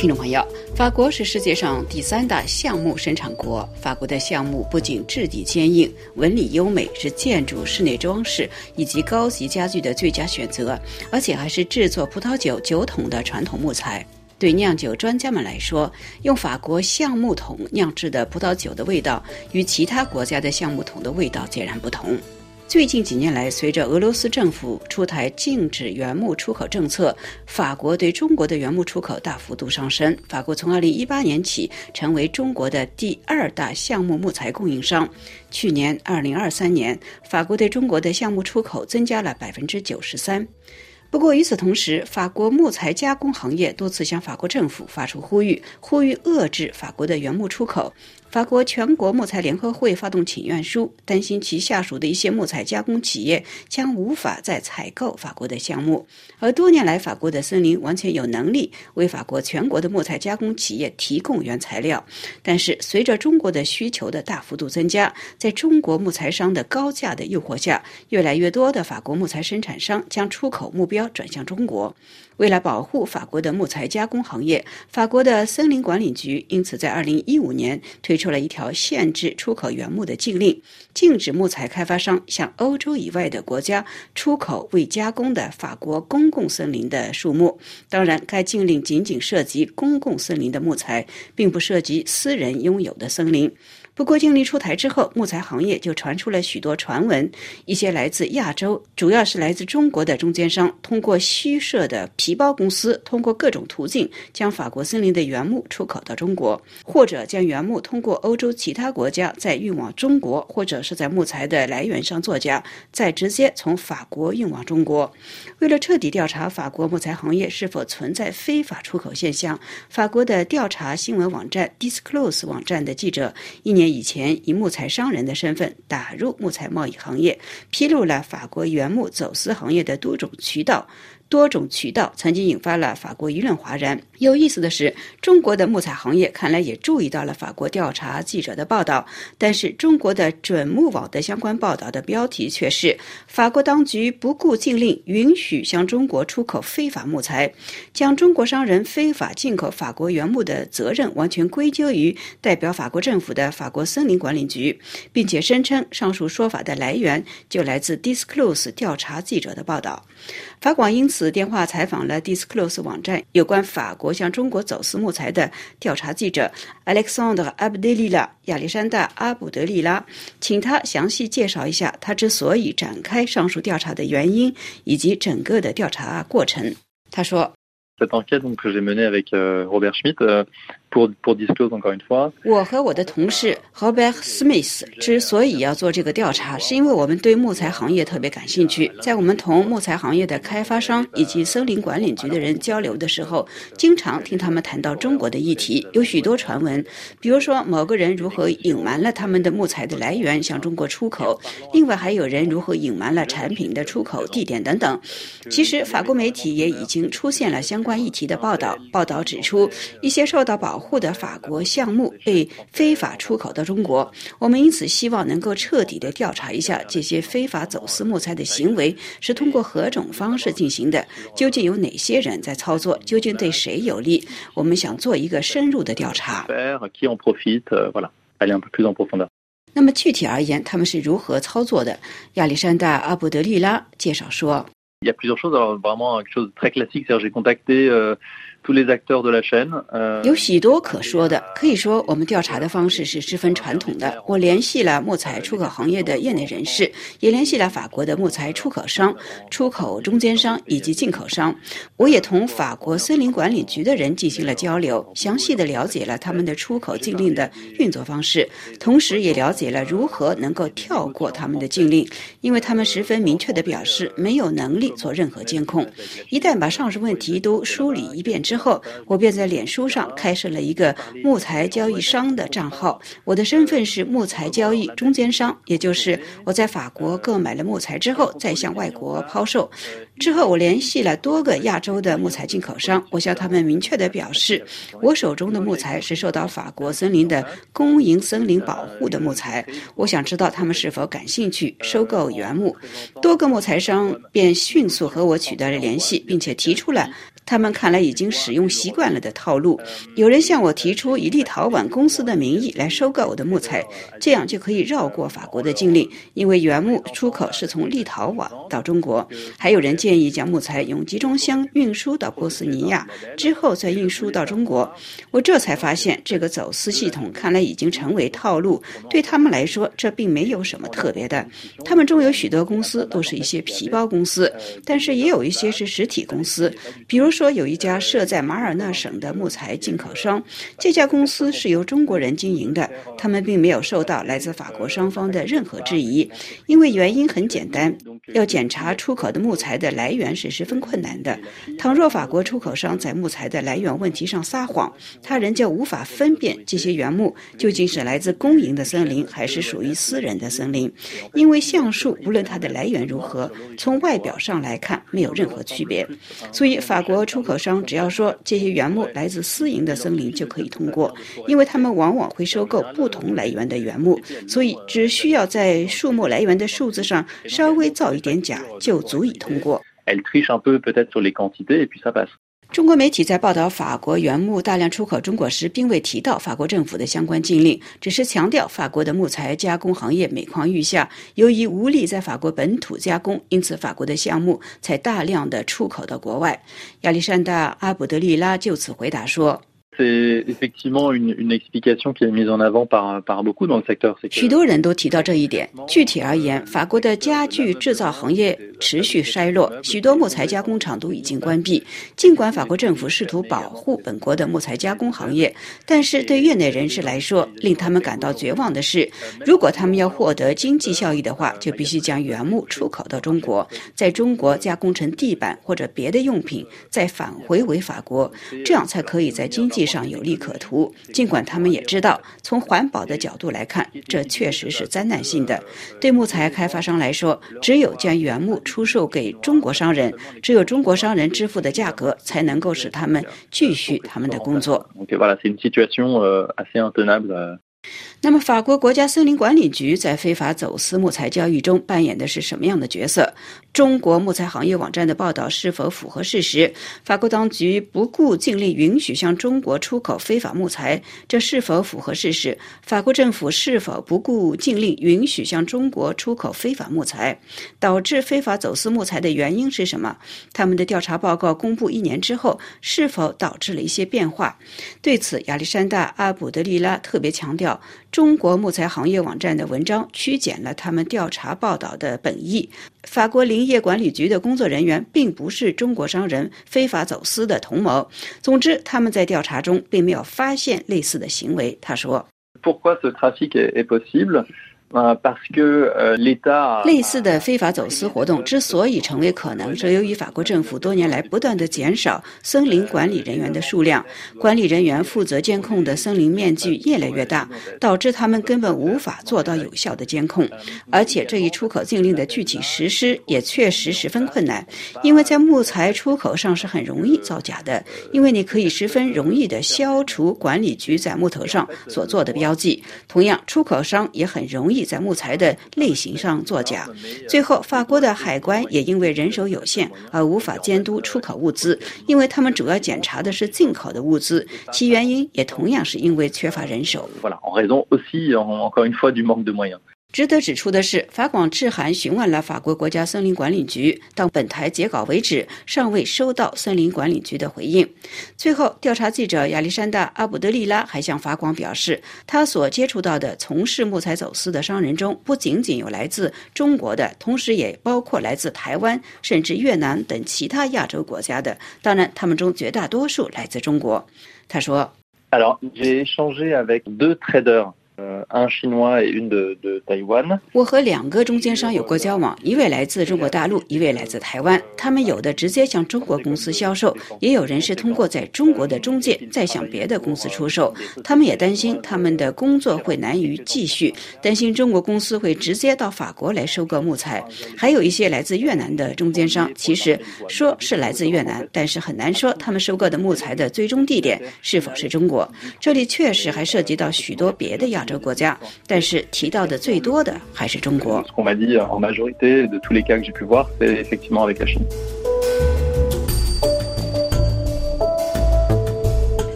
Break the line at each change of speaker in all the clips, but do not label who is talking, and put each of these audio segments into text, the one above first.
听众朋友，法国是世界上第三大橡木生产国。法国的橡木不仅质地坚硬、纹理优美，是建筑、室内装饰以及高级家具的最佳选择，而且还是制作葡萄酒酒桶的传统木材。对酿酒专家们来说，用法国橡木桶酿制的葡萄酒的味道与其他国家的橡木桶的味道截然不同。最近几年来，随着俄罗斯政府出台禁止原木出口政策，法国对中国的原木出口大幅度上升。法国从2018年起成为中国的第二大橡木木材供应商。去年2023年，法国对中国的橡木出口增加了百分之九十三。不过与此同时，法国木材加工行业多次向法国政府发出呼吁，呼吁遏制法国的原木出口。法国全国木材联合会发动请愿书，担心其下属的一些木材加工企业将无法再采购法国的项目。而多年来，法国的森林完全有能力为法国全国的木材加工企业提供原材料。但是，随着中国的需求的大幅度增加，在中国木材商的高价的诱惑下，越来越多的法国木材生产商将出口目标转向中国。为了保护法国的木材加工行业，法国的森林管理局因此在2015年推出了一条限制出口原木的禁令，禁止木材开发商向欧洲以外的国家出口未加工的法国公共森林的树木。当然，该禁令仅仅涉及公共森林的木材，并不涉及私人拥有的森林。不过，禁令出台之后，木材行业就传出了许多传闻。一些来自亚洲，主要是来自中国的中间商，通过虚设的皮包公司，通过各种途径将法国森林的原木出口到中国，或者将原木通过欧洲其他国家再运往中国，或者是在木材的来源上作假，再直接从法国运往中国。为了彻底调查法国木材行业是否存在非法出口现象，法国的调查新闻网站 Disclose 网站的记者一年。以前以木材商人的身份打入木材贸易行业，披露了法国原木走私行业的多种渠道。多种渠道曾经引发了法国舆论哗然。有意思的是，中国的木材行业看来也注意到了法国调查记者的报道，但是中国的准木网的相关报道的标题却是“法国当局不顾禁令，允许向中国出口非法木材”，将中国商人非法进口法国原木的责任完全归咎于代表法国政府的法国森林管理局，并且声称上述说法的来源就来自 Disclose 调查记者的报道。法广因此电话采访了 Disclose 网站有关法国向中国走私木材的调查记者 Alexandre Abdelila 亚历山大·阿卜德利拉，请他详细介绍一下他之所以展开上述调查的原因以及整个的调查过程。他说。我和我的同事 Robert Smith 之所以要做这个调查，是因为我们对木材行业特别感兴趣。在我们同木材行业的开发商以及森林管理局的人交流的时候，经常听他们谈到中国的议题。有许多传闻，比如说某个人如何隐瞒了他们的木材的来源向中国出口，另外还有人如何隐瞒了产品的出口地点等等。其实，法国媒体也已经出现了相关议题的报道。报道指出，一些受到保护的法国项目被非法出口到中国，我们因此希望能够彻底的调查一下这些非法走私木材的行为是通过何种方式进行的，究竟有哪些人在操作，究竟对谁有利？我们想做一个深入的调查。那么具体而言，他们是如何操作的？亚历山大·阿布德利拉介绍说。有许多可说的，可以说我们调查的方式是十分传统的。我联系了木材出口行业的业内人士，也联系了法国的木材出口商、出口中间商以及进口商。我也同法国森林管理局的人进行了交流，详细的了解了他们的出口禁令的运作方式，同时也了解了如何能够跳过他们的禁令，因为他们十分明确的表示没有能力做任何监控。一旦把上述问题都梳理一遍。之后，我便在脸书上开设了一个木材交易商的账号。我的身份是木材交易中间商，也就是我在法国购买了木材之后，再向外国抛售。之后，我联系了多个亚洲的木材进口商，我向他们明确的表示，我手中的木材是受到法国森林的公营森林保护的木材。我想知道他们是否感兴趣收购原木。多个木材商便迅速和我取得了联系，并且提出了他们看来已经使用习惯了的套路。有人向我提出以立陶宛公司的名义来收购我的木材，这样就可以绕过法国的禁令，因为原木出口是从立陶宛到中国。还有人建议将木材用集装箱运输到波斯尼亚，之后再运输到中国。我这才发现，这个走私系统看来已经成为套路。对他们来说，这并没有什么特别的。他们中有许多公司都是一些皮包公司，但是也有一些是实体公司。比如说，有一家设在马尔纳省的木材进口商，这家公司是由中国人经营的。他们并没有受到来自法国双方的任何质疑，因为原因很简单：要检查出口的木材的来源是十分困难的。倘若法国出口商在木材的来源问题上撒谎，他人就无法分辨这些原木究竟是来自公营的森林还是属于私人的森林，因为橡树无论它的来源如何，从外表上来看没有任何区别。所以，法国出口商只要说这些原木来自私营的森林就可以通过，因为他们往往会收购不同来源的原木，所以只需要在树木来源的数字上稍微造一点假，就足以通过。中国媒体在报道法国原木大量出口中国时，并未提到法国政府的相关禁令，只是强调法国的木材加工行业每况愈下，由于无力在法国本土加工，因此法国的项目才大量的出口到国外。亚历山大·阿卜德利拉就此回答说。许多人都提到这一点。具体而言，法国的家具制造行业持续衰落，许多木材加工厂都已经关闭。尽管法国政府试图保护本国的木材加工行业，但是对业内人士来说，令他们感到绝望的是，如果他们要获得经济效益的话，就必须将原木出口到中国，在中国加工成地板或者别的用品，再返回为法国，这样才可以在经济。上有利可图，尽管他们也知道，从环保的角度来看，这确实是灾难性的。对木材开发商来说，只有将原木出售给中国商人，只有中国商人支付的价格，才能够使他们继续他们的工作。那么，法国国家森林管理局在非法走私木材交易中扮演的是什么样的角色？中国木材行业网站的报道是否符合事实？法国当局不顾禁令允许向中国出口非法木材，这是否符合事实？法国政府是否不顾禁令允许向中国出口非法木材？导致非法走私木材的原因是什么？他们的调查报告公布一年之后，是否导致了一些变化？对此，亚历山大·阿卜德利拉特别强调。中国木材行业网站的文章曲解了他们调查报道的本意。法国林业管理局的工作人员并不是中国商人非法走私的同谋。总之，他们在调查中并没有发现类似的行为。他说。类似的非法走私活动之所以成为可能，是由于法国政府多年来不断的减少森林管理人员的数量，管理人员负责监控的森林面积越来越大，导致他们根本无法做到有效的监控。而且这一出口禁令的具体实施也确实十分困难，因为在木材出口上是很容易造假的，因为你可以十分容易的消除管理局在木头上所做的标记。同样，出口商也很容易。在木材的类型上作假，最后法国的海关也因为人手有限而无法监督出口物资，因为他们主要检查的是进口的物资，其原因也同样是因为缺乏人手。值得指出的是，法广致函询问了法国国家森林管理局，到本台截稿为止，尚未收到森林管理局的回应。最后，调查记者亚历山大·阿卜德利拉还向法广表示，他所接触到的从事木材走私的商人中，不仅仅有来自中国的，同时也包括来自台湾甚至越南等其他亚洲国家的。当然，他们中绝大多数来自中国。他说。我和两个中间商有过交往，一位来自中国大陆，一位来自台湾。他们有的直接向中国公司销售，也有人是通过在中国的中介再向别的公司出售。他们也担心他们的工作会难于继续，担心中国公司会直接到法国来收购木材。还有一些来自越南的中间商，其实说是来自越南，但是很难说他们收购的木材的最终地点是否是中国。这里确实还涉及到许多别的亚洲洲。国家，但是提到的最多的还是中国。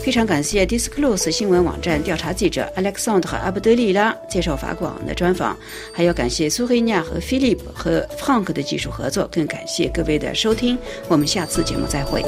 非常感谢 Disclose 新闻网站调查记者 Alexander 和阿布德利拉接受法广的专访，还要感谢苏黑亚和 Philip 和 Frank 的技术合作，更感谢各位的收听。我们下次节目再会。